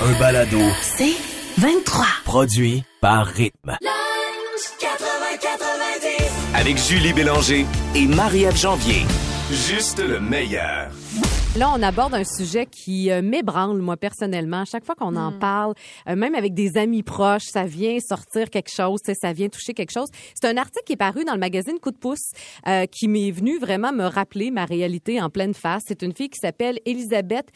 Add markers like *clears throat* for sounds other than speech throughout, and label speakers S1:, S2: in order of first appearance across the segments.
S1: Un balado
S2: C'est 23.
S1: produit par Rythme. Avec Julie Bélanger et Marie-Ève Janvier. Juste le meilleur.
S3: Là, on aborde un sujet qui euh, m'ébranle, moi, personnellement. À chaque fois qu'on en parle, euh, même avec des amis proches, ça vient sortir quelque chose, ça vient toucher quelque chose. C'est un article qui est paru dans le magazine Coup de pouce euh, qui m'est venu vraiment me rappeler ma réalité en pleine face. C'est une fille qui s'appelle Elisabeth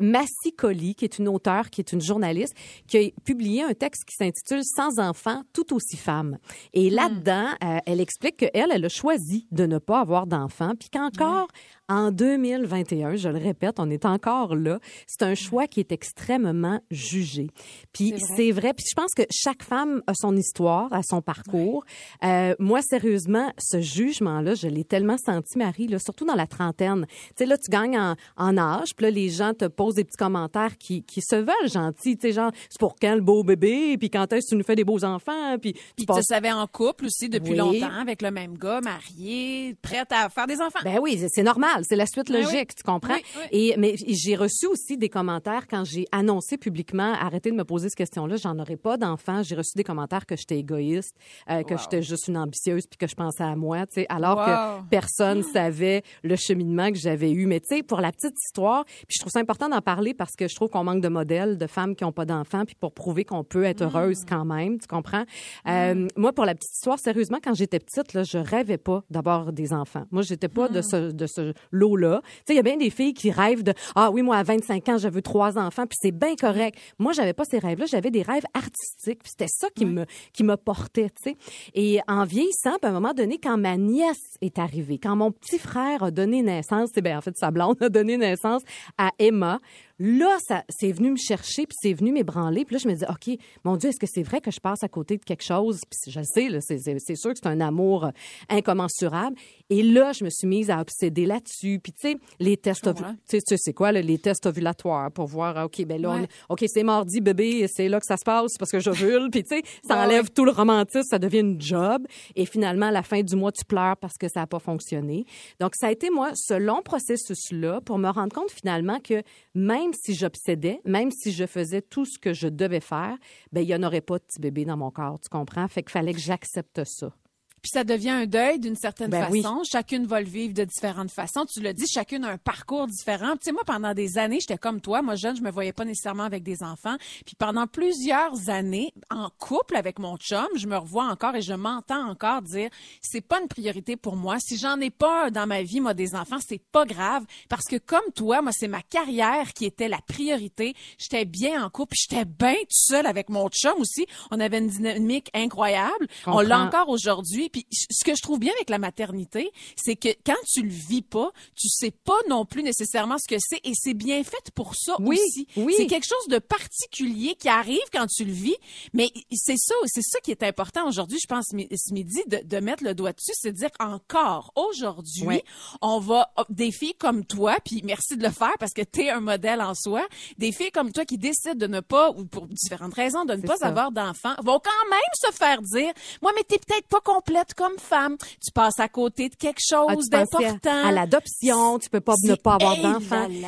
S3: Massicoli, qui est une auteure, qui est une journaliste, qui a publié un texte qui s'intitule Sans enfants, tout aussi femme. Et là-dedans, euh, elle explique qu'elle, elle a choisi de ne pas avoir d'enfants, puis qu'encore en 2021, je le répète, on est encore là. C'est un choix qui est extrêmement jugé. Puis c'est vrai. Puis je pense que chaque femme a son histoire, a son parcours. Euh, moi, sérieusement, ce jugement-là, je l'ai tellement senti, Marie, là, surtout dans la trentaine. Tu sais, là, tu gagnes en, en âge, puis là, les gens te posent des petits commentaires qui, qui se veulent gentils. Tu sais, genre, c'est pour quand le beau bébé, puis quand est-ce que tu nous fais des beaux enfants, puis tu
S4: Puis tu
S3: passes-
S4: savais en couple aussi depuis
S3: Oui.
S4: longtemps avec le même gars, marié, prête à faire des enfants.
S3: Ben oui, c'est- normal, c'est la suite
S4: Ben
S3: logique,
S4: oui.
S3: tu comprends?
S4: Oui, oui.
S3: Et mais j'ai reçu aussi des commentaires quand j'ai annoncé publiquement arrêtez de me poser cette question-là, j'en aurais pas d'enfants. J'ai reçu des commentaires que j'étais égoïste, euh, que j'étais juste une ambitieuse puis que je pensais à moi, tu sais, alors
S4: Wow.
S3: que personne savait le cheminement que j'avais eu. Mais tu sais, pour la petite histoire, puis je trouve ça important d'en parler parce que je trouve qu'on manque de modèles de femmes qui ont pas d'enfants puis pour prouver qu'on peut être heureuse quand même, tu comprends? Euh, moi, pour la petite histoire, sérieusement, quand j'étais petite, là, je rêvais pas d'avoir des enfants. Moi, j'étais pas de ce, de ce lot-là. Tu sais, il y a bien des filles qui rêvent de ah oui, moi à 25 ans, je veux trois enfants, puis c'est bien correct. Moi, j'avais pas ces rêves-là, j'avais des rêves artistiques, puis c'était ça qui me qui me portait, tu sais. Et en vieillissant, puis à un moment donné, quand ma nièce est arrivée, quand mon petit frère a donné naissance, c'est ben en fait sa blonde a donné naissance à Emma. Là, ça, c'est venu me chercher, puis c'est venu m'ébranler. Puis là, je me dis, OK, mon Dieu, est-ce que c'est vrai que je passe à côté de quelque chose? Puis je le sais, là, c'est, c'est, sûr que c'est un amour euh, incommensurable. Et là, je me suis mise à obséder là-dessus. Puis tu sais, les tests, ovu- tu sais, c'est quoi, là, les tests ovulatoires pour voir, OK, ben là, on-. OK, c'est mardi, bébé, c'est là que ça se passe parce que j'ovule. Puis tu sais, ça enlève
S4: ouais.
S3: tout le romantisme, ça devient une job. Et finalement, à la fin du mois, tu pleures parce que ça n'a pas fonctionné. Donc, ça a été, moi, ce long processus-là pour me rendre compte finalement que même si j'obsédais, même si je faisais tout ce que je devais faire, ben il n'y en aurait pas de petit bébé dans mon corps, tu comprends? Fait qu'il fallait que j'accepte ça.
S4: Puis ça devient un deuil d'une certaine
S3: Ben oui.
S4: façon. Chacune va le vivre de différentes façons. Tu l'as dit, chacune a un parcours différent. Tu sais, moi, pendant des années, j'étais comme toi. Moi, jeune, je me voyais pas nécessairement avec des enfants. Puis pendant plusieurs années, en couple avec mon chum, je me revois encore et je m'entends encore dire, c'est pas une priorité pour moi. Si j'en ai pas dans ma vie, moi, des enfants, c'est pas grave. Parce que comme toi, moi, c'est ma carrière qui était la priorité. J'étais bien en couple. J'étais bien toute seule avec mon chum aussi. On avait une dynamique incroyable. On l'a encore aujourd'hui. Puis ce que je trouve bien avec la maternité, c'est que quand tu le vis pas, tu sais pas non plus nécessairement ce que c'est et c'est bien fait pour ça
S3: Oui,
S4: aussi.
S3: oui.
S4: C'est quelque chose de particulier qui arrive quand tu le vis, mais c'est ça, c'est ça qui est important aujourd'hui, je pense ce midi de, de mettre le doigt dessus, c'est de dire encore aujourd'hui, on va oh, des filles comme toi, puis merci de le faire parce que tu es un modèle en soi, des filles comme toi qui décident de ne pas ou pour différentes raisons de ne pas
S3: ça.
S4: avoir d'enfants vont quand même se faire dire moi mais t'es peut-être pas complète comme femme, tu passes à côté de quelque chose
S3: Ah, pensais
S4: d'important.
S3: à l'adoption, tu peux pas ne pas avoir
S4: là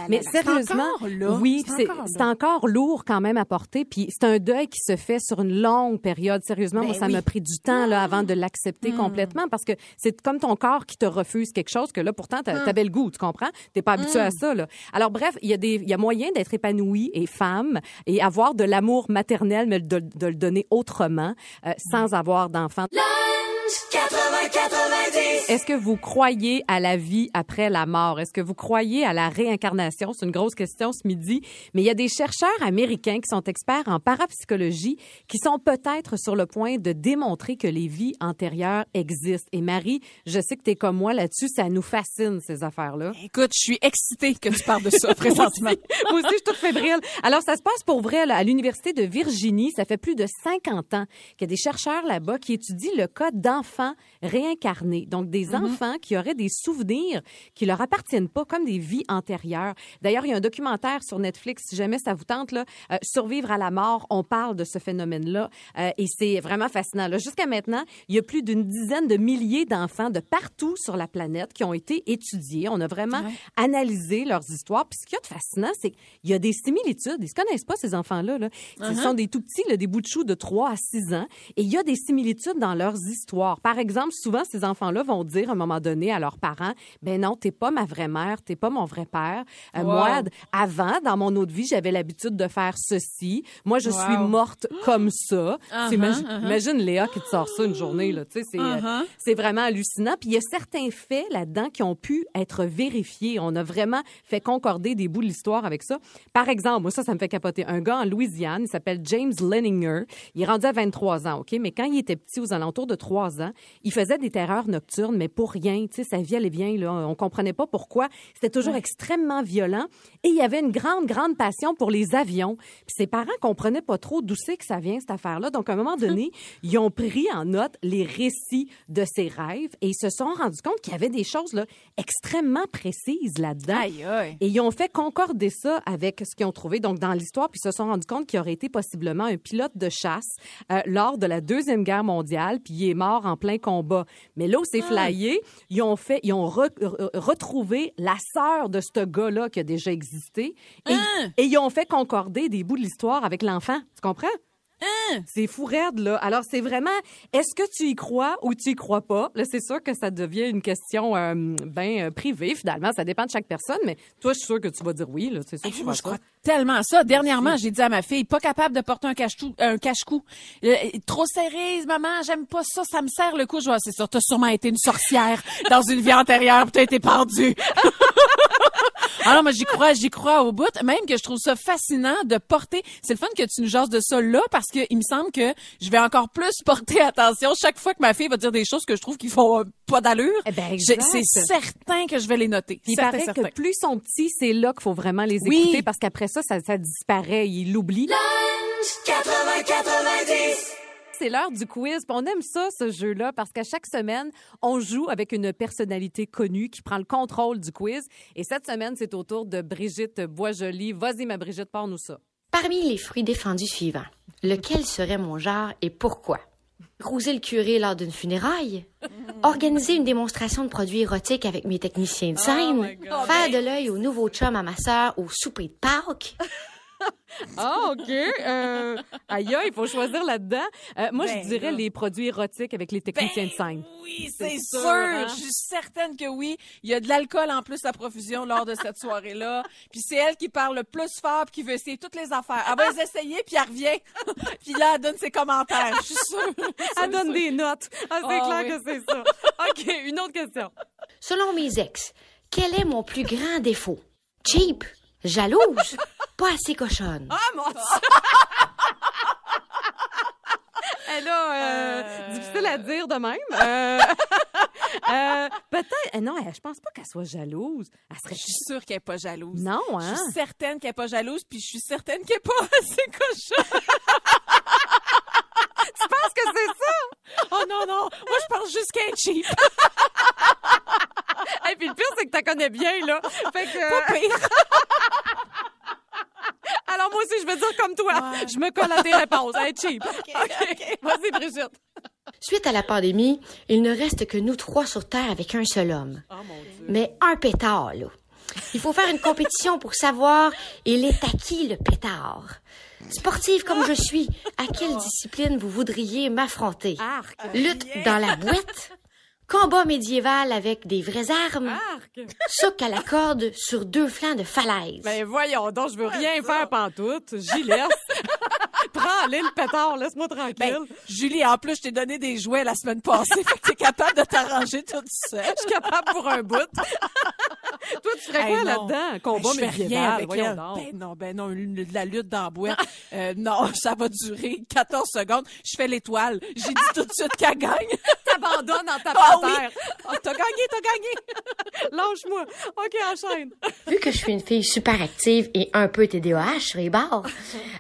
S3: Mais
S4: là
S3: sérieusement,
S4: encore là,
S3: oui,
S4: c'est encore
S3: encore lourd quand même à porter. Puis c'est un deuil qui se fait sur une longue période. Sérieusement, moi,
S4: Ben
S3: ça
S4: oui.
S3: m'a pris du temps là avant de l'accepter complètement parce que c'est comme ton corps qui te refuse quelque chose que là pourtant t'a- t'avais le goût, tu comprends? T'es pas habitué à ça là. Alors bref, il y a des, il y a moyen d'être épanoui et femme et avoir de l'amour maternel, mais de, de le donner autrement euh, sans avoir d'enfants. Est-ce que vous croyez à la vie après la mort? Est-ce que vous croyez à la réincarnation? C'est une grosse question ce midi. Mais il y a des chercheurs américains qui sont experts en parapsychologie qui sont peut-être sur le point de démontrer que les vies antérieures existent. Et Marie, je sais que tu es comme moi là-dessus. Ça nous fascine, ces affaires-là.
S4: Écoute, je suis excitée que tu parles de ça *laughs* présentement.
S3: Moi aussi, je suis toute fébrile. Alors, ça se passe pour vrai là, à l'Université de Virginie. Ça fait plus de 50 ans qu'il y a des chercheurs là-bas qui étudient le cas d'enfants réincarnés. Donc, des enfants qui auraient des souvenirs qui leur appartiennent pas, comme des vies antérieures. D'ailleurs, il y a un documentaire sur Netflix, si jamais ça vous tente, là, euh, Survivre à la mort. On parle de ce phénomène-là euh, et c'est vraiment fascinant. Jusqu'à maintenant, il y a plus d'une dizaine de milliers d'enfants de partout sur la planète qui ont été étudiés. On a vraiment analysé leurs histoires. Puis ce qu'il y a de fascinant, c'est qu'il y a des similitudes. Ils se connaissent pas, ces enfants-là. Là. Ce sont des tout petits, là, des bouts de choux de 3 à 6 ans. Et il y a des similitudes dans leurs histoires. Par exemple, souvent, ces enfants-là vont dire à un moment donné à leurs parents, ben non, t'es pas ma vraie mère, t'es pas mon vrai père. Euh, Moi, avant, dans mon autre vie, j'avais l'habitude de faire ceci. Moi, je suis morte comme ça.
S4: Uh-huh,
S3: imagine,
S4: uh-huh.
S3: imagine Léa qui te sort ça une journée, là. Tu sais, c'est, euh,
S4: Uh-huh.
S3: c'est vraiment hallucinant. Puis il y a certains faits là-dedans qui ont pu être vérifiés. On a vraiment fait concorder des bouts de l'histoire avec ça. Par exemple, moi, ça, ça me fait capoter. Un gars en Louisiane, il s'appelle James Leninger. Il est rendu à 23 ans, OK? Mais quand il était petit, aux alentours de 3 ans, il faisait des terreurs nocturnes, mais pour rien. Tu sais, sa vie allait bien, là. On comprenait pas pourquoi. C'était toujours extrêmement violent. Et il y avait une grande, grande passion pour les avions. Puis ses parents comprenaient pas trop d'où c'est que ça vient, cette affaire-là. Donc, à un moment donné, ils ont pris en note les récits de ses rêves et ils se sont rendus compte qu'il y avait des choses là, extrêmement précises là-dedans. Et ils ont fait concorder ça avec ce qu'ils ont trouvé donc dans l'histoire, puis ils se sont rendus compte qu'il aurait été possiblement un pilote de chasse euh, lors de la deuxième guerre mondiale, puis il est mort en plein combat. Mais là où c'est flyé, ils ont fait, ils ont re- re- retrouvé la sœur de ce gars-là qui a déjà existé, et, et ils ont fait concorder des bouts de l'histoire avec l'enfant. Tu comprends? C'est fou raide, là. Alors, c'est vraiment, est-ce que tu y crois ou tu y crois pas? Là, c'est sûr que ça devient une question euh, ben euh, privée, finalement. Ça dépend de chaque personne, mais toi, je suis sûre que tu vas dire oui, là. C'est sûr que tu
S4: Moi,
S3: vas
S4: je crois tellement à ça. Dernièrement, j'ai dit à ma fille, pas capable de porter un cache-cou. Un cache-cou. Euh, trop serré, maman, j'aime pas ça, ça me serre le cou. Je vois, c'est sûr, t'as sûrement été une sorcière dans une vie antérieure, t'as été pendue. *laughs* Alors, moi, j'y crois, j'y crois au bout. Même que je trouve ça fascinant de porter. C'est le fun que tu nous jases de ça là, parce que il me semble que je vais encore plus *laughs* porter attention chaque fois que ma fille va dire des choses que je trouve qui font euh, pas d'allure.
S3: Eh ben.
S4: C'est certain que je vais les noter.
S3: Il
S4: Certain,
S3: paraît
S4: certain.
S3: que plus ils sont petits, c'est là qu'il faut vraiment les
S4: Oui.
S3: écouter parce qu'après ça, ça, ça disparaît, ils l'oublient. C'est l'heure du quiz. On aime ça, ce jeu-là, parce qu'à chaque semaine, on joue avec une personnalité connue qui prend le contrôle du quiz. Et cette semaine, c'est au tour de Brigitte Boisjoli. Vas-y, ma Brigitte, parle-nous ça.
S5: Parmi les fruits défendus suivants, lequel serait mon genre et pourquoi? Rouser le curé lors d'une funéraille? Organiser une démonstration de produits érotiques avec mes techniciens de scène? Faire de l'œil au nouveau chum à ma sœur au souper de Pâques? *laughs* *laughs*
S3: Ah, OK. Euh, aïe, aïe, il faut choisir là-dedans. Euh, moi,
S4: Ben,
S3: je dirais
S4: là.
S3: les produits érotiques avec les techniciens de scène.
S4: Oui,
S3: C'est sûr,
S4: sûr.
S3: hein?
S4: Je suis certaine que oui. Il y a de l'alcool en plus à profusion lors de cette soirée-là. Puis c'est elle qui parle le plus fort puis qui veut essayer toutes les affaires. Elle va les essayer puis elle revient. *laughs* puis là, elle donne ses commentaires. Je suis sûre. *laughs*
S3: Elle donne des notes. Ah, c'est
S4: Ah,
S3: clair
S4: oui.
S3: que c'est ça. OK, une autre question.
S5: Selon mes ex, quel est mon plus grand défaut? Cheap? Jalouse? *laughs* Pas assez cochonne?
S3: Ah, mon Dieu! *laughs* Elle a, euh, difficile à dire de même. *laughs* Euh, euh, Peut-être. euh, Non, je pense pas qu'elle soit jalouse. Elle serait.
S4: Je suis sûre qu'elle est pas jalouse.
S3: Non,
S4: Je
S3: hein?
S4: suis certaine qu'elle est pas jalouse puis je suis certaine qu'elle est pas assez cochonne.
S3: Tu penses que c'est ça?
S4: Oh non, non. Moi, je pense juste qu'elle est cheap. *laughs*
S3: Et puis le pire, c'est que tu connais bien, là. Fait que.
S4: Pas pire. *laughs*
S3: Alors, moi aussi, je vais dire comme toi. Je me colle à tes réponses. Cheap. *laughs* OK. Vas-y, Brigitte.
S5: Suite à la pandémie, il ne reste que nous trois sur Terre avec un seul homme. Mais un pétard, là. Il faut faire une compétition pour savoir il est à qui le pétard? Sportive comme je suis, à quelle discipline vous voudriez m'affronter? Lutte dans la boîte? Combat médiéval avec des vraies armes?
S3: Arc.
S5: Soc à la corde sur deux flancs de falaise?
S3: Ben voyons donc, je veux rien faire pantoute. J'y laisse. *laughs* Prends aller, le pétard. Laisse-moi tranquille.
S4: Ben, Julie, en plus, je t'ai donné des jouets la semaine passée. *laughs* fait que t'es capable de t'arranger toute seule.
S3: je suis capable pour un bout. *laughs* Toi, tu ferais
S4: Hey,
S3: quoi là-dedans? Combat
S4: Ben, fais rien
S3: médiéval,
S4: avec
S3: voyons
S4: elle. Ben non, ben non, une- de la lutte dans. Euh, non, ça va durer 14 secondes. Je fais l'étoile. J'ai dit tout de suite qu'elle gagne.
S3: T'abandonnes en tapant
S4: Ah oui.
S3: terre.
S4: Oh, t'as gagné, t'as gagné. *laughs*
S3: Lâche-moi. OK, enchaîne.
S5: Vu que je suis une fille super active et un peu TDAH sur les bords,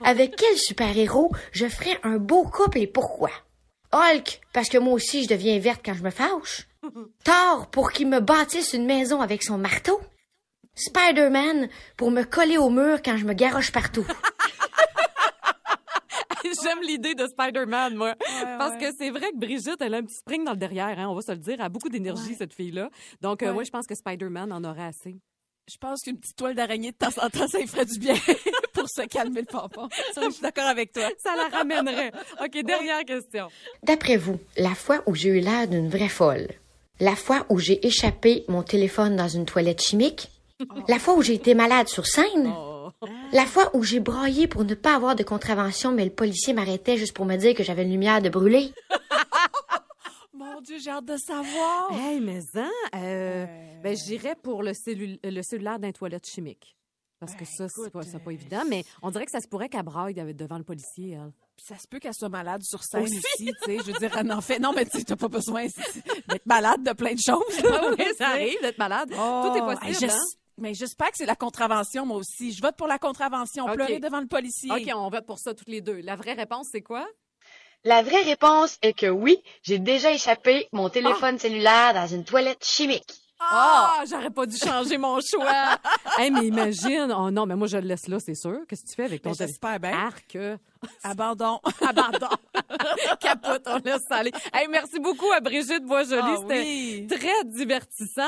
S5: avec quel super-héros je ferais un beau couple et pourquoi? Hulk, parce que moi aussi je deviens verte quand je me fâche. Thor, pour qu'il me bâtisse une maison avec son marteau. Spider-Man, pour me coller au mur quand je me garoche partout.
S3: J'aime l'idée de Spider-Man, moi. Parce que c'est vrai que Brigitte, elle a un petit spring dans le derrière, hein, on va se le dire. Elle a beaucoup d'énergie, cette fille-là. Donc, euh,
S4: Ouais.
S3: je pense que Spider-Man en aurait assez.
S4: Je pense qu'une petite toile d'araignée de temps en temps, ça lui ferait du bien *laughs* pour se calmer le pompon. Ça, je suis d'accord avec toi.
S3: Ça la ramènerait. OK, dernière question.
S5: D'après vous, la fois où j'ai eu l'air d'une vraie folle, la fois où j'ai échappé mon téléphone dans une toilette chimique, la fois où j'ai été malade sur scène, la fois où j'ai braillé pour ne pas avoir de contravention, mais le policier m'arrêtait juste pour me dire que j'avais une lumière de brûler. *laughs*
S4: Mon Dieu, j'ai hâte de savoir.
S3: Hey, mais hein, euh, ben, j'irais pour le, cellu- le cellulaire d'un toilette chimique. Parce que ça, c'est pas, c'est pas évident, mais on dirait que ça se pourrait qu'elle braille devant le policier, elle.
S4: Ça se peut qu'elle soit malade sur scène aussi, tu sais. Je veux dire, elle en fait. Non, mais tu sais, t'as pas besoin d'être malade de plein de choses. *laughs*
S3: oui, ça arrive d'être malade.
S4: Oh,
S3: Tout est
S4: hey,
S3: possible,
S4: j'es-
S3: hein?
S4: Mais j'espère que c'est la contravention, moi aussi. Je vote pour la contravention. Pleurer devant le policier.
S3: OK, on vote pour ça toutes les deux. La vraie réponse, c'est quoi?
S6: La vraie réponse est que oui, j'ai déjà échappé mon téléphone cellulaire dans une toilette chimique.
S3: Ah, j'aurais pas dû changer mon choix. *laughs* hey, mais imagine. Oh non, mais moi, je le laisse là, c'est sûr. Qu'est-ce que tu fais avec ton
S4: Ben, j'espère bien.
S3: Arc. *laughs*
S4: Abandon. *laughs*
S3: Abandon. *laughs* Capote, on laisse ça aller. Hey, merci beaucoup à Brigitte Boisjoli.
S4: Ah
S3: C'était
S4: oui.
S3: très divertissant.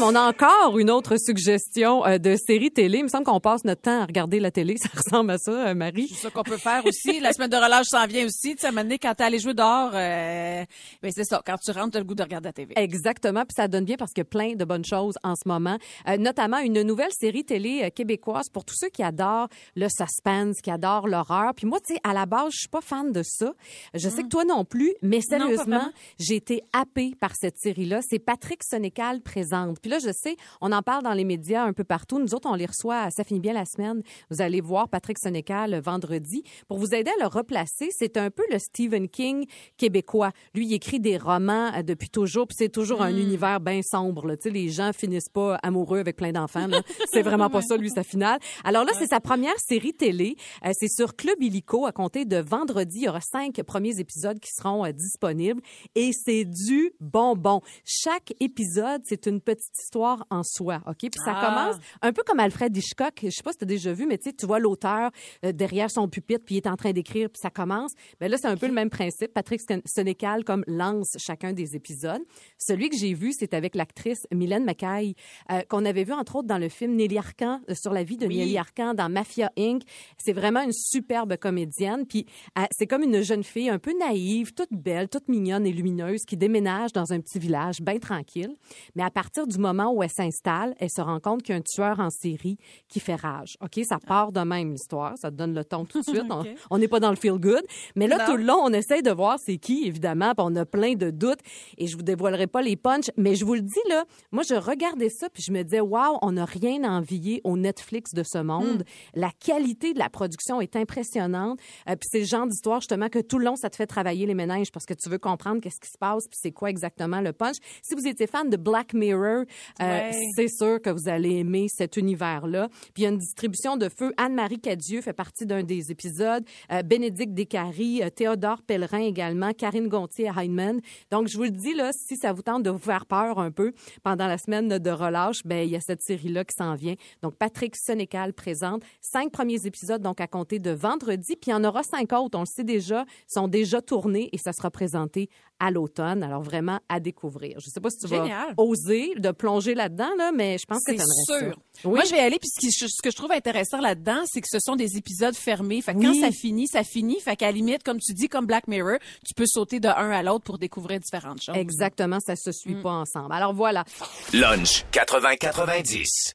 S3: On a encore une autre suggestion euh, de série télé. Il me semble qu'on passe notre temps à regarder la télé. Ça ressemble à ça, euh, Marie.
S4: C'est ça qu'on peut faire aussi. La semaine de relâche s'en vient aussi. Tu sais, à un moment donné, quand t'es allé jouer dehors, euh, ben c'est ça. Quand tu rentres, t'as le goût de regarder la TV.
S3: Exactement, puis ça donne bien parce qu'il y a plein de bonnes choses en ce moment, Euh, notamment une nouvelle série télé québécoise pour tous ceux qui adorent le suspense, qui adorent l'horreur. Puis moi, tu sais, à la base, je suis pas fan de ça. Je sais que toi non plus, mais sérieusement, j'ai été happée par cette série-là. C'est Patrick Sénécal présente. Puis là, je sais, on en parle dans les médias un peu partout. Nous autres, on les reçoit. Ça finit bien la semaine. Vous allez voir Patrick Sénécal euh, vendredi. Pour vous aider à le replacer, c'est un peu le Stephen King québécois. Lui, il écrit des romans euh, depuis toujours, puis c'est toujours un univers bien sombre. Là. Tu sais, les gens finissent pas amoureux avec plein d'enfants. C'est vraiment pas *laughs* ça, lui, sa finale. Alors là, c'est sa première série télé. Euh, c'est sur Club Illico à compter de vendredi. Il y aura cinq premiers épisodes qui seront euh, disponibles et c'est du bonbon. Chaque épisode, c'est une petite histoire en soi, OK? Puis ça
S4: Ah.
S3: commence un peu comme Alfred Hitchcock. Je sais pas si tu as déjà vu, mais tu vois l'auteur euh, derrière son pupitre, puis il est en train d'écrire, puis ça commence. Ben là, c'est un peu le même principe. Patrick Sénécal comme lance chacun des épisodes. Celui que j'ai vu, c'est avec l'actrice Mylène Mackay, euh, qu'on avait vu entre autres dans le film Nelly Arcan, euh, sur la vie de
S4: Oui.
S3: Nelly Arcan dans Mafia Inc. C'est vraiment une superbe comédienne. Puis euh, c'est comme une jeune fille un peu naïve, toute belle, toute mignonne et lumineuse qui déménage dans un petit village bien tranquille. Mais à partir du moment où elle s'installe, elle se rend compte qu'il y a un tueur en série qui fait rage. OK, ça part de même l'histoire, ça te donne le ton tout de suite. *laughs* On- n'est pas dans le feel good, mais là
S4: Non.
S3: tout le long, on essaye de voir c'est qui évidemment, puis on a plein de doutes et je vous dévoilerai pas les punchs, mais je vous le dis là, moi je regardais ça puis je me disais waouh, on n'a rien à envier au Netflix de ce monde.
S4: Hmm.
S3: La qualité de la production est impressionnante. Euh, puis c'est le genre d'histoire justement que tout le long ça te fait travailler les méninges parce que tu veux comprendre qu'est-ce qui se passe puis c'est quoi exactement le punch. Si vous étiez fan de Black Mirror, euh,
S4: Ouais.
S3: c'est sûr que vous allez aimer cet univers-là. Puis il y a une distribution de feu. Anne-Marie Cadieux fait partie d'un des épisodes. Euh, Bénédicte Descaries, Théodore Pellerin également, Karine Gontier-Heinemann. Donc, je vous le dis, là, si ça vous tente de vous faire peur un peu pendant la semaine de relâche, ben il y a cette série-là qui s'en vient. Donc, Patrick Sénécal présente cinq premiers épisodes, donc à compter de vendredi. Puis il y en aura cinq autres, on le sait déjà, sont déjà tournés et ça sera présenté à l'automne. Alors, vraiment à découvrir. Je sais pas si tu
S4: Génial.
S3: vas oser de plonger là-dedans, là, mais je pense que
S4: C'est
S3: t'aimerais
S4: sûr.
S3: ça. Oui.
S4: Moi, je vais y aller. Puis ce, que je trouve intéressant là-dedans, c'est que ce sont des épisodes fermés. Fait que
S3: Oui.
S4: quand ça finit, ça finit. Fait qu'à la limite, comme tu dis, comme Black Mirror, tu peux sauter de un à l'autre pour découvrir différentes choses.
S3: Exactement, ça se suit pas ensemble. Alors voilà.
S1: Lunch 80-90.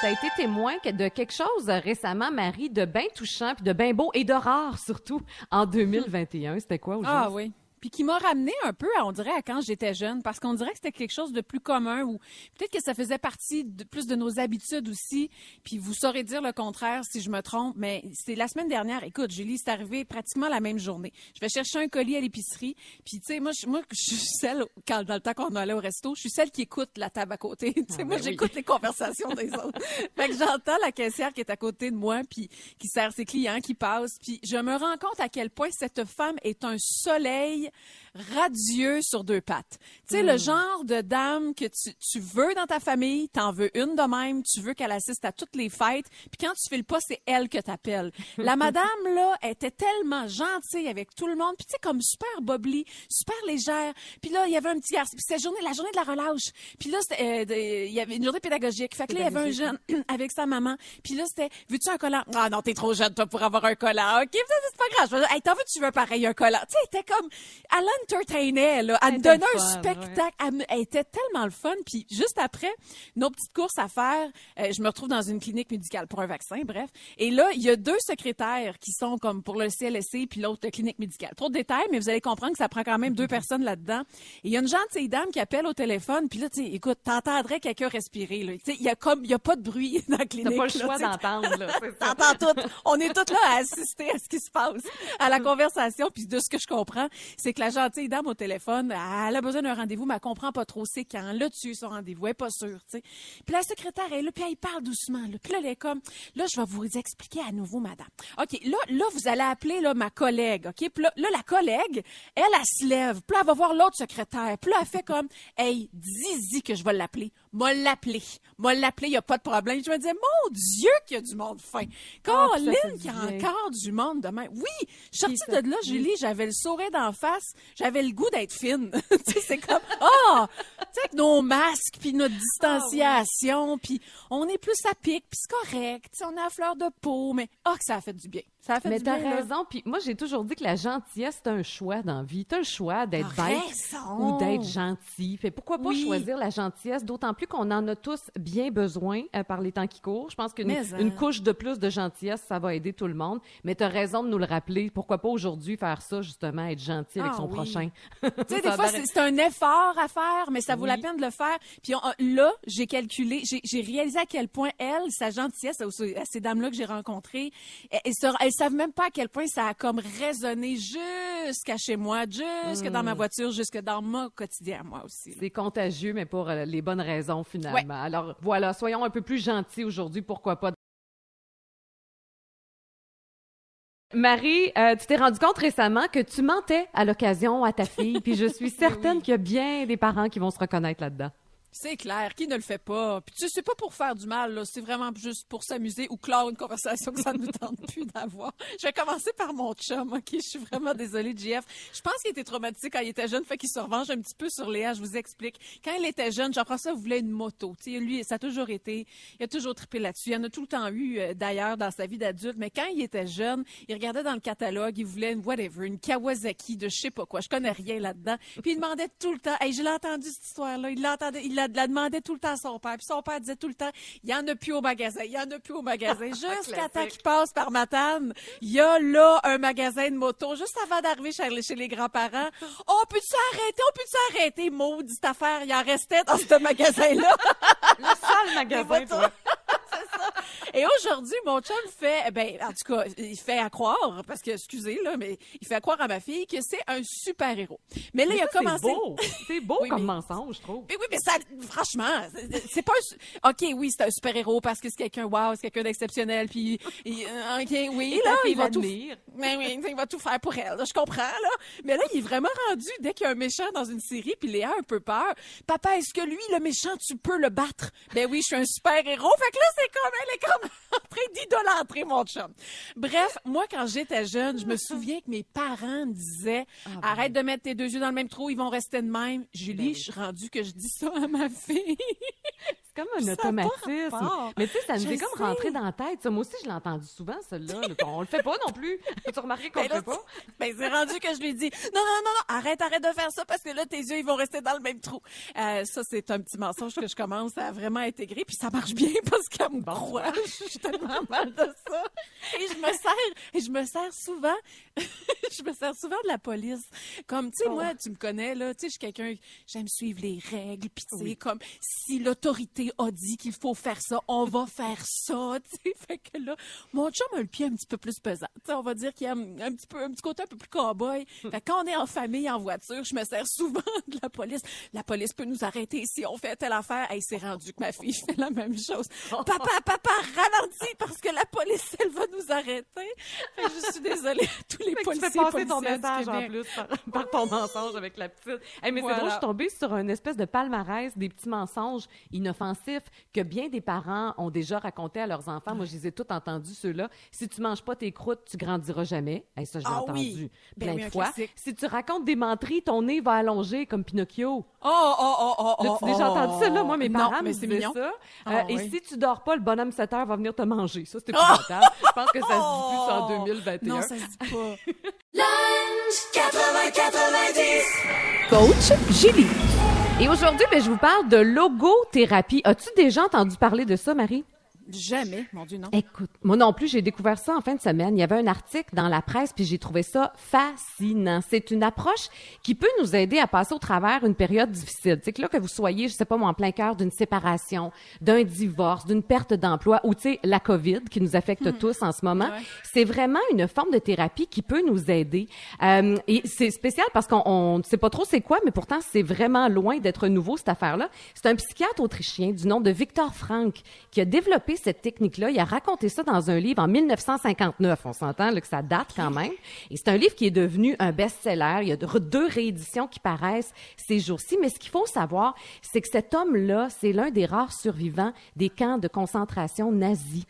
S3: Tu as été témoin de quelque chose euh, récemment, Marie, de bien touchant, puis de bien beau et de rare surtout en 2021. C'était quoi au
S4: Ah oui. Puis qui m'a ramené un peu, on dirait, à quand j'étais jeune, parce qu'on dirait que c'était quelque chose de plus commun, ou peut-être que ça faisait partie de plus de nos habitudes aussi. Puis vous saurez dire le contraire si je me trompe, mais c'est la semaine dernière. Écoute, Julie, c'est arrivé pratiquement la même journée. Je vais chercher un colis à l'épicerie, puis tu sais, moi, je, moi, je suis celle, quand, dans le temps qu'on allait au resto, je suis celle qui écoute la table à côté. *laughs* Tu sais, moi,
S3: ben oui.
S4: j'écoute les conversations des autres. *laughs* fait que j'entends la caissière qui est à côté de moi, puis qui sert ses clients, qui passe, puis je me rends compte à quel point cette femme est un soleil famille radieux sur deux pattes. Tu sais, le genre de dame que tu, tu veux dans ta famille, t'en veux une de même, tu veux qu'elle assiste à toutes les fêtes, puis quand tu fais le pas, c'est elle que t'appelles. La *laughs* madame, là, était tellement gentille avec tout le monde, puis tu sais, comme super bobli, super légère. Puis là, il y avait un petit garçon, puis c'était journée, la journée de la relâche. Puis là, c'était, euh, il y avait une journée pédagogique. Fait que là, il y avait un jeune *clears throat* avec sa maman. Puis là, c'était, veux-tu un collant? Ah non, t'es trop jeune, toi, pour avoir un collant. OK, ça, c'est pas grave. Hey, t'en veux, tu veux pareil un collant? Tu sais, était comme, elle entertainait, là. Elle
S3: Elle
S4: me donnait un
S3: fun,
S4: spectacle. Elle, me- elle était tellement le fun. Puis juste après, nos petites courses à faire, euh, je me retrouve dans une clinique médicale pour un vaccin, bref. Et là, il y a deux secrétaires qui sont comme pour le CLSC puis l'autre de clinique médicale. Trop de détails, mais vous allez comprendre que ça prend quand même deux personnes là-dedans. Et il y a une gentille dame qui appelle au téléphone, puis là, tu sais, écoute, t'entendrais quelqu'un respirer, là. Tu sais, il y a comme, il y a pas de bruit *laughs* dans la clinique.
S3: T'as pas le choix d'entendre, là.
S4: T'entends tout. On est toutes là à assister à ce qui se passe, à la conversation. Puis de ce que je comprends, c'est que la dame au téléphone, elle a besoin d'un rendez-vous, mais elle comprend pas trop c'est quand. Là, tu son rendez-vous, elle est pas sûre. Puis la secrétaire est là, puis elle parle doucement. Puis là, elle est comme, là, je vais vous expliquer à nouveau, madame. OK, là, là, vous allez appeler là, ma collègue, OK? Puis là, là, la collègue, elle, elle, se lève. Puis là, elle va voir l'autre secrétaire. Puis là, elle fait comme, hey, dis-y que je vais l'appeler. M'a l'appeler. M'a l'appeler, il a pas de problème. Je me disais, mon Dieu, qu'il y a du monde fin.
S3: Ah,
S4: Caroline, qu'il y a encore du monde demain. Oui, je suis sortie de là, Julie, j'avais le sourire d'en face, j'avais le goût d'être fine. *laughs* Tu sais, c'est comme, oh, tu sais, avec nos masques, puis notre distanciation, puis on est plus à pic, puis c'est correct, on est à fleur de peau, mais oh, que ça a fait du bien. Ça a fait
S3: Mais
S4: du
S3: t'as
S4: bien. là.
S3: raison. Puis moi, j'ai toujours dit que la gentillesse, c'est un choix dans la vie. T'as le choix d'être
S4: T'as
S3: bête
S4: raison.
S3: ou d'être gentil. Fait pourquoi pas
S4: Oui.
S3: choisir la gentillesse, d'autant plus qu'on en a tous bien besoin euh, par les temps qui courent. Je pense qu'une
S4: Mais, hein.
S3: une couche de plus de gentillesse, ça va aider tout le monde. Mais t'as raison de nous le rappeler. Pourquoi pas aujourd'hui faire ça, justement, être gentil avec
S4: Ah
S3: son
S4: oui.
S3: prochain?
S4: Tu sais, *laughs* des fois, c'est c'est un effort à faire, mais ça vaut. La peine de le faire. Puis on- là, j'ai calculé, j'ai réalisé à quel point elle, sa gentillesse, à ces- dames-là que j'ai rencontrées, elles, elles, elles savent même pas à quel point ça a comme résonné jusqu'à chez moi, jusque dans ma voiture, jusque dans mon quotidien moi aussi.
S3: C'est contagieux, mais pour euh, les bonnes raisons, finalement. Alors, voilà, soyons un peu plus gentils aujourd'hui, pourquoi pas. Marie, euh, tu t'es rendu compte récemment que tu mentais à l'occasion à ta fille, puis je suis *laughs* certaine qu'il y a bien des parents qui vont se reconnaître là-dedans.
S4: C'est clair, qui ne le fait pas? Puis tu sais, c'est pas pour faire du mal. C'est vraiment juste pour s'amuser ou clore une conversation que ça ne nous tente plus d'avoir. Je vais commencer par mon chum, OK? Je suis vraiment désolée, JF. Je pense qu'il était traumatisé quand il était jeune, fait qu'il se revanche un petit peu sur Léa. Je vous explique. Quand il était jeune, Jean-François voulait une moto. Tu sais, lui, ça a toujours été, il a toujours trippé là-dessus. Il en a tout le temps eu, euh, d'ailleurs, dans sa vie d'adulte. Mais quand il était jeune, il regardait dans le catalogue, il voulait une whatever, une Kawasaki de je sais pas quoi. Je connais rien là-dedans. Puis il demandait tout le temps, hey, je l'ai entendu cette histoire-là. Il l'entendait, il la, la demandait tout le temps à son père. Puis son père disait tout le temps, il y en a plus au magasin, il y en a plus au magasin. *laughs* Jusqu'à temps qu'il passe par Matane, il y a là un magasin de moto, juste avant d'arriver chez, chez les grands-parents. *laughs* Oh, peux-tu arrêter? On peut-tu arrêter? Maudite affaire, il en restait dans ce magasin-là. *laughs*
S3: Le seul magasin, toi.
S4: Et aujourd'hui, mon chum fait, ben, en tout cas, il fait à croire, parce que, excusez, là, mais il fait à croire à ma fille que c'est un super-héros. Mais là,
S3: Mais
S4: il a
S3: ça, c'est
S4: commencé.
S3: beau. C'est beau *laughs*
S4: Oui,
S3: comme
S4: mais-
S3: mensonge, je trouve.
S4: Mais oui, mais ça, franchement, c'est- pas un OK, oui, c'est un super-héros parce que c'est quelqu'un, wow, c'est quelqu'un d'exceptionnel, puis, il- euh, OK, oui,
S3: Et
S4: là, il va tout, mais oui, il va tout faire pour elle, là, je comprends, là. Mais là, il est vraiment rendu, dès qu'il y a un méchant dans une série, puis Léa a un peu peur. Papa, est-ce que lui, le méchant, tu peux le battre? Ben oui, je suis un super-héros. Fait que là, c'est comme, elle est comme *laughs* en train d'idolâtrer mon chum. Bref, moi, quand j'étais jeune, je me souviens que mes parents me disaient, arrête de mettre tes deux yeux dans le même trou, ils vont rester de même. Julie, je suis rendue que je dis ça à ma *laughs* fille.
S3: Comme un
S4: Ça
S3: automatisme. Mais tu sais, ça nous est comme rentré dans la tête. Ça, moi aussi, je l'ai entendu souvent, celle-là. *laughs* là. On le fait pas non plus. Tu as remarqué qu'on
S4: Ben
S3: le fait pas?
S4: Ben, c'est rendu que je lui dis, non, non, non, non, arrête, arrête de faire ça parce que là, tes yeux, ils vont rester dans le même trou. Euh, ça, c'est un petit mensonge que je commence à vraiment intégrer, puis ça marche bien parce qu'elle me croit. Je suis tellement mal de ça. Et je me sers, et je me sers souvent, *laughs* je me sers souvent de la police. Comme, tu sais, moi, tu me connais, là, tu sais, je suis quelqu'un, j'aime suivre les règles, puis tu sais, comme, si l'autorité a dit qu'il faut faire ça, on va faire ça, *laughs* tu sais. Fait que là, mon chum a le pied un petit peu plus pesant. Tu sais, on va dire qu'il a un, un petit peu, un petit côté un peu plus cow-boy. Fait que quand on est en famille, en voiture, je me sers souvent *laughs* de la police. La police peut nous arrêter si on fait telle affaire. Hey, c'est rendu que ma fille *laughs* fait la même chose. Papa, papa, ralentis parce que la police, elle va nous arrêter. Fait que je suis désolée à tous les
S3: Fait que tu
S4: policiers
S3: fais passer ton message en plus par, par ton mensonge avec la petite. Hey, mais
S4: Voilà.
S3: c'est drôle, je suis tombée sur une espèce de palmarès des petits mensonges inoffensifs que bien des parents ont déjà raconté à leurs enfants. Moi, je les ai tous entendus, ceux-là. Si tu manges pas tes croûtes, tu grandiras jamais. Hey, ça, j'ai
S4: Ah
S3: entendu
S4: oui. Ben
S3: plein
S4: oui,
S3: de
S4: un
S3: fois. Si tu racontes des menteries, ton nez va allonger comme Pinocchio.
S4: Oh, oh, oh, oh, oh.
S3: Déjà
S4: oh.
S3: entendu ça? Là, moi, mes
S4: Non,
S3: parents
S4: mais
S3: me
S4: c'est
S3: disaient
S4: mignon.
S3: ça.
S4: Ah,
S3: Euh, Et si tu dors pas, le bonhomme 7 heures va venir te manger. Ça, c'est *laughs* épouvantable. Je pense que ça se dit plus en
S4: Oh!
S3: 2021.
S4: Non, ça se dit pas.
S3: Coach Julie. Et aujourd'hui, ben, je vous parle de logothérapie. As-tu déjà entendu parler de ça, Marie?
S4: Jamais, mon Dieu, non.
S3: Écoute, moi non plus, j'ai découvert ça en fin de semaine. Il y avait un article dans la presse, puis j'ai trouvé ça fascinant. C'est une approche qui peut nous aider à passer au travers une période difficile. C'est que là, que vous soyez, je sais pas moi, en plein cœur d'une séparation, d'un divorce, d'une perte d'emploi, ou tu sais, la COVID qui nous affecte tous en ce moment, c'est vraiment une forme de thérapie qui peut nous aider. Euh, et c'est spécial parce qu'on ne sait pas trop c'est quoi, mais pourtant, c'est vraiment loin d'être nouveau, cette affaire-là. C'est un psychiatre autrichien du nom de Victor Frank qui a développé cette technique-là. Il a raconté ça dans un livre en 1959. On s'entend que ça date quand même. Et c'est un livre qui est devenu un best-seller. Il y a deux rééditions qui paraissent ces jours-ci. Mais ce qu'il faut savoir, c'est que cet homme-là, c'est l'un des rares survivants des camps de concentration nazis.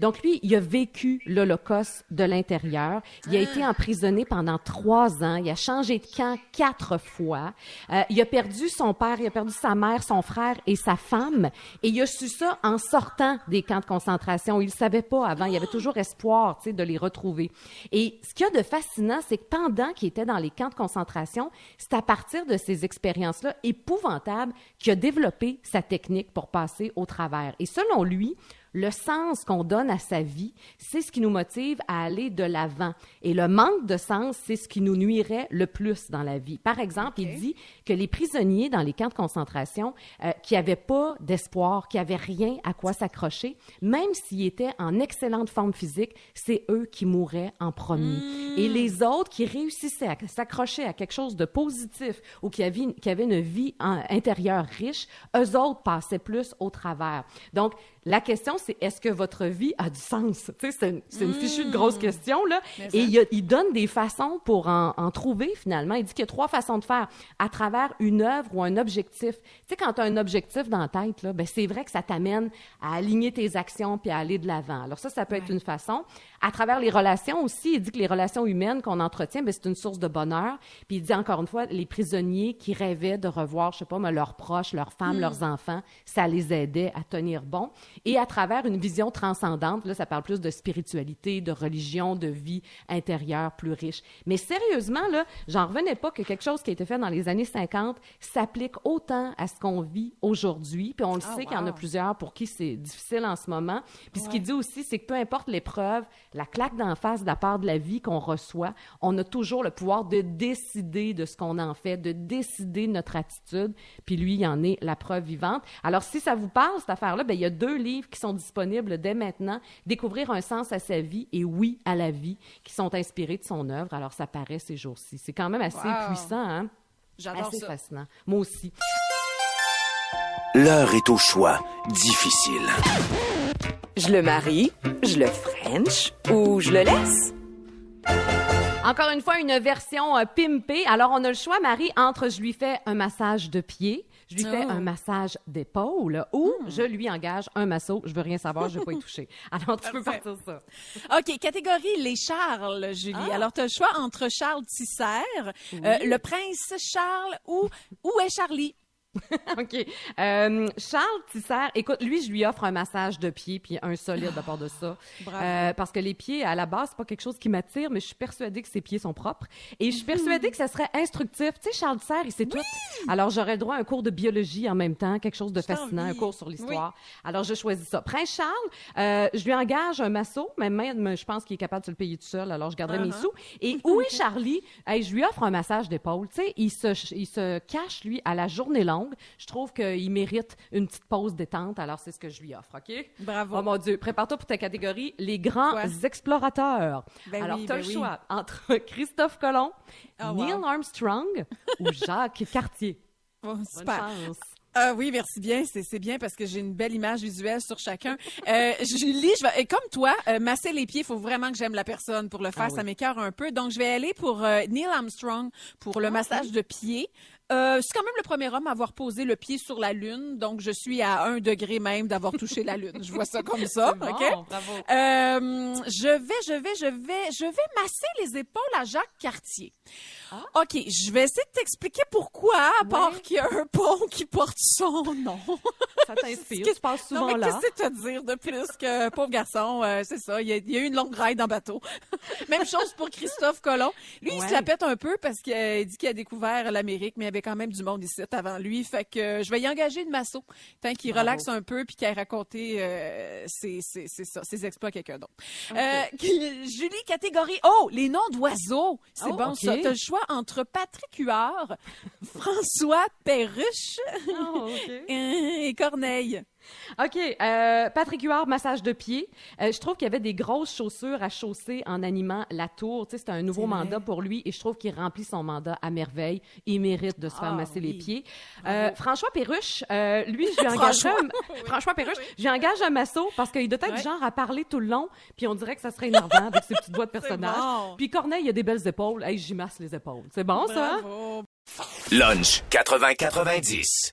S3: Donc lui, il a vécu l'Holocauste de l'intérieur. Il a été emprisonné pendant trois ans. Il a changé de camp quatre fois. Euh, il a perdu son père, il a perdu sa mère, son frère et sa femme. Et il a su ça en sortant des camps de concentration. Il le savait pas avant. Il y avait toujours espoir, tu sais, de les retrouver. Et ce qu'il y a de fascinant, c'est que pendant qu'il était dans les camps de concentration, c'est à partir de ces expériences-là épouvantables qu'il a développé sa technique pour passer au travers. Et selon lui, le sens qu'on donne à sa vie, c'est ce qui nous motive à aller de l'avant. Et le manque de sens, c'est ce qui nous nuirait le plus dans la vie. Par exemple, il dit que les prisonniers dans les camps de concentration euh, qui n'avaient pas d'espoir, qui n'avaient rien à quoi s'accrocher, même s'ils étaient en excellente forme physique, c'est eux qui mouraient en premier. Et les autres qui réussissaient à s'accrocher à quelque chose de positif ou qui avaient, qui avaient une vie en- intérieure riche, eux autres passaient plus au travers. Donc, la question, c'est est-ce que votre vie a du sens? C'est une, une fichue de grosse question, là. Et il, y a- il donne des façons pour en, en trouver, finalement. Il dit qu'il y a trois façons de faire à travers une œuvre ou un objectif. Tu sais, quand tu as un objectif dans la tête, là, ben, c'est vrai que ça t'amène à aligner tes actions puis à aller de l'avant. Alors ça, ça peut être une façon. À travers les relations aussi, il dit que les relations humaines qu'on entretient, ben, c'est une source de bonheur. Puis il dit encore une fois, les prisonniers qui rêvaient de revoir, je sais pas, mais leurs proches, leurs femmes, leurs enfants, ça les aidait à tenir bon. Et à travers une vision transcendante, là, ça parle plus de spiritualité, de religion, de vie intérieure plus riche. Mais sérieusement, là, j'en revenais pas que quelque chose qui a été fait dans les années 50 s'applique autant à ce qu'on vit aujourd'hui. Puis on le sait qu'il y en a plusieurs pour qui c'est difficile en ce moment. Puis ce qu'il dit aussi, c'est que peu importe l'épreuve, la claque d'en face de la part de la vie qu'on reçoit, on a toujours le pouvoir de décider de ce qu'on en fait, de décider de notre attitude. Puis lui, il en est la preuve vivante. Alors si ça vous parle, cette affaire-là, ben, il y a deux livres qui sont disponibles dès maintenant. Découvrir un sens à sa vie et oui à la vie qui sont inspirés de son œuvre. Alors, ça paraît ces jours-ci. C'est quand même assez
S4: Wow.
S3: puissant, hein?
S4: J'adore
S3: Assez
S4: ça.
S3: fascinant. Moi aussi.
S1: L'heure est au choix difficile.
S2: Je le marie, je le French ou je le laisse?
S3: Encore une fois, une version euh, pimpée. Alors, on a le choix, Marie, entre je lui fais un massage de pied, je lui fais
S4: Oh.
S3: un massage d'épaule ou je lui engage un masso. Je veux rien savoir, je veux pas y toucher. *laughs* Alors, tu peux
S4: Parfait.
S3: partir ça.
S4: OK, catégorie les Charles, Julie.
S3: Ah.
S4: Alors, tu as le choix entre Charles Tisser, euh, le prince Charles ou où est Charlie? *laughs*
S3: OK. Euh, Charles Tisser, écoute, lui, je lui offre un massage de pied puis un solide à part de ça. *gasps*
S4: Bravo.
S3: Euh, parce que les pieds, à la base, c'est pas quelque chose qui m'attire, mais je suis persuadée que ses pieds sont propres. Et je suis persuadée que ça serait instructif. Tu sais, Charles Tisser, il sait tout. Alors, j'aurais le droit à un cours de biologie en même temps, quelque chose de fascinant, un cours sur l'histoire. Alors, je choisis ça. Prince Charles, euh, je lui engage un masso, mais même, je pense qu'il est capable de se le payer tout seul, alors je garderai mes
S4: Uh-huh.
S3: sous. Et où est Charlie? Hey, je lui offre un massage d'épaule. Tu sais, il se, il se cache, lui, à la journée longue. Je trouve qu'il mérite une petite pause détente, alors c'est ce que je lui offre, OK?
S4: Bravo.
S3: Oh mon Dieu, prépare-toi pour ta catégorie, les grands
S4: Quoi?
S3: explorateurs.
S4: Ben
S3: alors,
S4: oui,
S3: tu as
S4: ben
S3: le
S4: oui.
S3: choix entre *laughs* Christophe Colomb,
S4: Oh,
S3: Neil
S4: wow.
S3: Armstrong ou Jacques Cartier.
S4: Oh,
S3: Bonne
S4: super.
S3: chance.
S4: Ah oui, merci bien. C'est bien parce que j'ai une belle image visuelle sur chacun. Euh, Julie, je vais, et comme toi, euh, masser les pieds, il faut vraiment que j'aime la personne pour le faire.
S3: Ah oui.
S4: Ça m'écœure un peu. Donc, je vais aller pour euh, Neil Armstrong pour
S3: Ah,
S4: le massage de pieds. Euh, c'est quand même le premier homme à avoir posé le pied sur la Lune, donc je suis à un degré même d'avoir touché la Lune. Je vois ça comme ça,
S3: bon,
S4: ok?
S3: bravo.
S4: Euh, je vais, je vais, je vais, je vais masser les épaules à Jacques Cartier.
S3: Ah.
S4: OK, je vais essayer de t'expliquer pourquoi, à part qu'il y a un pont qui porte son nom. *laughs*
S3: Ça t'inspire, tu passes souvent
S4: non, mais
S3: là.
S4: qu'est-ce que c'est te dire de plus que pauvre garçon? euh, c'est ça, il y, a, il y a eu une longue ride en bateau. *laughs* Même chose pour Christophe Colomb. Lui, il se la pète un peu parce qu'il euh, dit qu'il a découvert l'Amérique, mais il y avait quand même du monde ici avant lui. Fait que euh, je vais y engager une masso, tant qu'il relaxe un peu puis qu'il ait raconté euh, ses, ses, ses, ça, ses exploits à quelqu'un d'autre. Euh, *laughs* Julie, catégorie Oh, les noms d'oiseaux. C'est
S3: Oh,
S4: bon
S3: ok.
S4: ça. T'as le choix entre Patrick Huard, *laughs* François Perruche
S3: Oh, OK.
S4: et Corneille.
S3: OK. euh, Patrick Huard, massage de pied. Euh, je trouve qu'il y avait des grosses chaussures à chausser en animant la tour. Tu sais, c'est un nouveau
S4: vrai.
S3: mandat pour lui et je trouve qu'il remplit son mandat à merveille. Il mérite de se faire
S4: Ah,
S3: masser les
S4: oui.
S3: pieds. Euh, François Perruche, euh, lui, je lui *laughs* engage
S4: François.
S3: un... *laughs* François Perruche, je lui engage un masso parce qu'il doit être
S4: Ouais.
S3: genre à parler tout le long puis on dirait que ça serait énervant avec ses petites voix de *laughs* personnage.
S4: bon.
S3: Puis Corneille, il a des belles épaules. Hey, j'y masse les épaules. C'est bon, ça? hein?
S1: Lunch 80-90.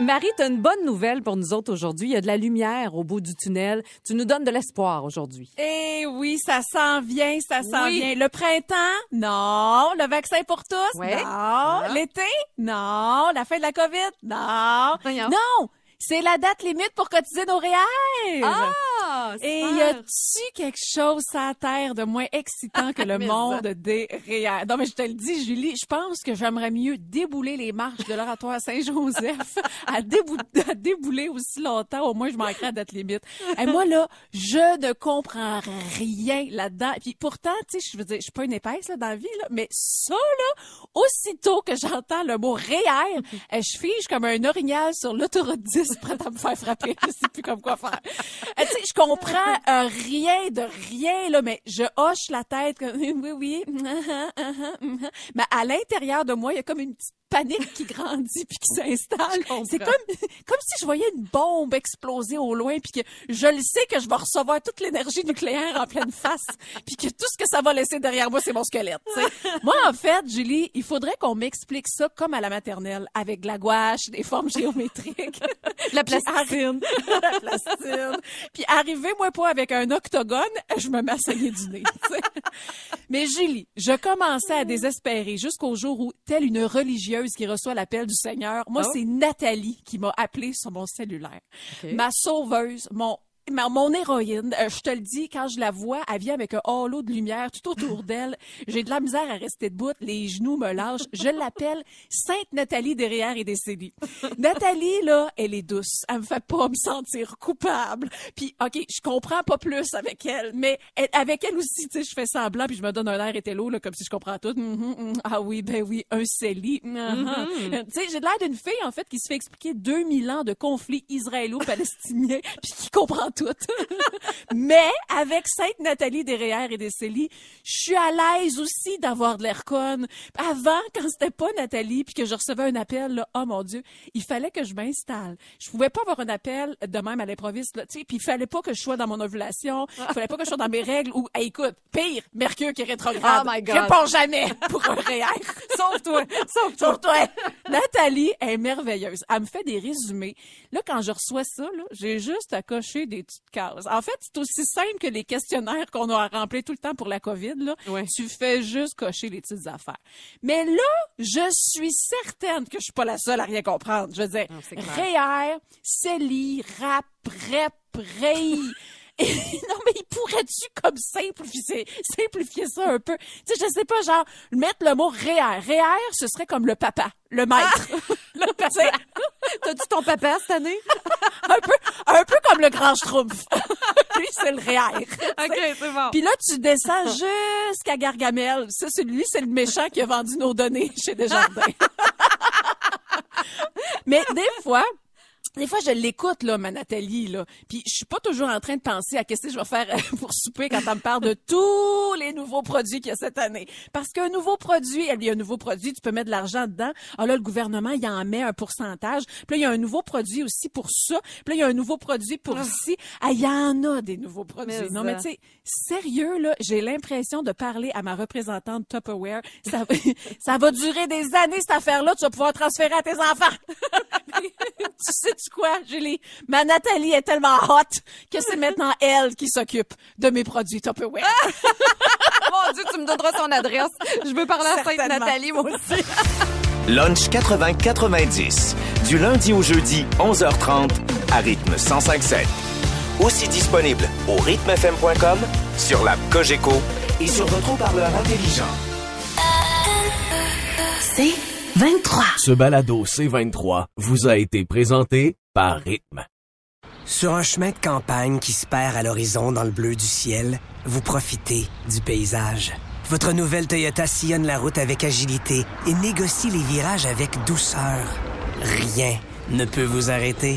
S3: Marie, tu as une bonne nouvelle pour nous autres aujourd'hui. Il y a de la lumière au bout du tunnel. Tu nous donnes de l'espoir aujourd'hui.
S4: Eh oui, ça s'en vient, ça s'en
S3: Oui.
S4: vient. Le printemps? Non. Le vaccin pour tous?
S3: Ouais.
S4: Non.
S3: Ah.
S4: L'été? Non. La fin de la COVID? Non.
S3: Voyons.
S4: Non. C'est la date limite pour cotiser nos REER.
S3: Ah!
S4: Et y a-tu quelque chose la terre de moins excitant que *laughs* le monde des REER? Non, mais je te le dis, Julie, je pense que j'aimerais mieux débouler les marches de l'oratoire Saint-Joseph à, débou- *laughs* à débouler aussi longtemps. Au moins, je manquerais à date limite. Et moi, là, je ne comprends rien là-dedans. Puis pourtant, tu sais, je veux dire, je suis pas une épaisse là, dans la vie, là, mais ça, là, aussitôt que j'entends le mot REER, euh, je fige comme un orignal sur l'autoroute 10 prête à me faire frapper. *laughs* Je sais plus comme quoi faire. Tu sais, je comprends euh, rien de rien, là, mais je hoche la tête comme, *laughs* oui, oui. *laughs* mais à l'intérieur de moi, il y a comme une petite panique qui grandit puis qui s'installe. *laughs* C'est comme comme si je voyais une bombe exploser au loin puis que je le sais que je vais recevoir toute l'énergie nucléaire en pleine face *laughs* puis que tout ce que ça va laisser derrière moi c'est mon squelette. tu sais. *laughs* moi en fait, Julie, il faudrait qu'on m'explique ça comme à la maternelle avec de la gouache, des formes géométriques,
S3: La
S4: arri- la plastine. Puis arriver arrivez-moi pas avec un octogone, je me saigner du nez. t'sais. Mais Julie, je commençais à désespérer jusqu'au jour où, telle une religieuse qui reçoit l'appel du Seigneur, moi,
S3: Oh.
S4: c'est Nathalie qui m'a appelé sur mon cellulaire. Ma sauveuse, mon mon héroïne, euh, je te le dis, quand je la vois, elle vient avec un halo de lumière tout autour d'elle. J'ai de la misère à rester debout, les genoux me lâchent. Je l'appelle Sainte Nathalie derrière et décédée. Nathalie, là, elle est douce. Elle me fait pas me sentir coupable. Puis, OK, je comprends pas plus avec elle, mais elle- avec elle aussi, tu sais, je fais semblant puis je me donne un air étello, là, comme si je comprends tout. Mhm, mhm. Ah oui, ben oui, un CELI. Mhm. Euh, Tu sais, j'ai l'air d'une fille, en fait, qui se fait expliquer 2000 ans de conflit israélo-palestinien *laughs* puis qui comprend tout. *laughs* Mais avec Sainte Nathalie derrière et des Célis, je suis à l'aise aussi d'avoir de l'air conne. Avant, quand c'était pas Nathalie puis que je recevais un appel, là, oh mon Dieu, il fallait que je m'installe. Je pouvais pas avoir un appel de même à l'improviste, là, tu sais, puis il fallait pas que je sois dans mon ovulation, il fallait pas que je sois dans mes règles ou, hey, écoute, pire, Mercure qui est rétrograde.
S3: Oh my God.
S4: Réponds jamais pour un réel. *laughs* Sauve-toi, sauve-toi. Nathalie est merveilleuse. Elle me fait des résumés. Là, quand je reçois ça, là, j'ai juste à cocher des cases. En fait, c'est aussi simple que les questionnaires qu'on a à remplir tout le temps pour la COVID. Là. Tu fais juste cocher les petites affaires. Mais là, je suis certaine que je suis pas la seule à rien comprendre. Je veux dire,
S3: c'est clair.
S4: REER, CELI, RAP, REP, REI. *laughs* Et *laughs* non, mais il pourrait-tu comme simplifier, simplifier ça un peu? Tu sais, je sais pas, genre, mettre le mot REER. REER, ce serait comme le papa, le maître. *laughs* le *laughs* papa.
S3: T'as-tu ton papa cette année?
S4: un peu, un peu comme le grand schtroumpf. Lui, c'est le REER.
S3: OK, c'est bon.
S4: Puis là, tu descends jusqu'à Gargamel. Ça, c'est lui, c'est le méchant qui a vendu nos données chez Desjardins. Mais des fois, des fois, je l'écoute, là, ma Nathalie, là. Puis je suis pas toujours en train de penser à qu'est-ce que je vais faire euh, pour souper quand elle me parle de tous les nouveaux produits qu'il y a cette année. Parce qu'un nouveau produit, il y a un nouveau produit, tu peux mettre de l'argent dedans. Ah là, le gouvernement, il en met un pourcentage. Puis là, il y a un nouveau produit aussi pour ça. Puis là, il y a un nouveau produit pour ci. Ah, il y en a des nouveaux produits.
S3: Mais
S4: non, mais tu sais, sérieux, là, j'ai l'impression de parler à ma représentante Tupperware. Ça, *laughs* ça va durer des années, cette affaire-là. Tu vas pouvoir transférer à tes enfants. *laughs* tu sais-tu quoi, Julie? Ma Nathalie est tellement hot que c'est *laughs* maintenant elle qui s'occupe de mes produits Tupperware. *laughs*
S3: Mon Dieu, tu me donneras son adresse. Je veux parler à Sainte
S4: Certainement.
S3: Nathalie, moi aussi. *laughs*
S1: Lunch 80-90. Du lundi au jeudi, 11h30, à rythme 105.7. Aussi disponible au rythmefm.com, sur l'app Cogeco et sur votre haut-parleur intelligent.
S7: C'est 23.
S8: Ce balado C23 vous a été présenté par Rythme.
S9: Sur un chemin de campagne qui se perd à l'horizon dans le bleu du ciel, vous profitez du paysage. Votre nouvelle Toyota sillonne la route avec agilité et négocie les virages avec douceur. Rien ne peut vous arrêter.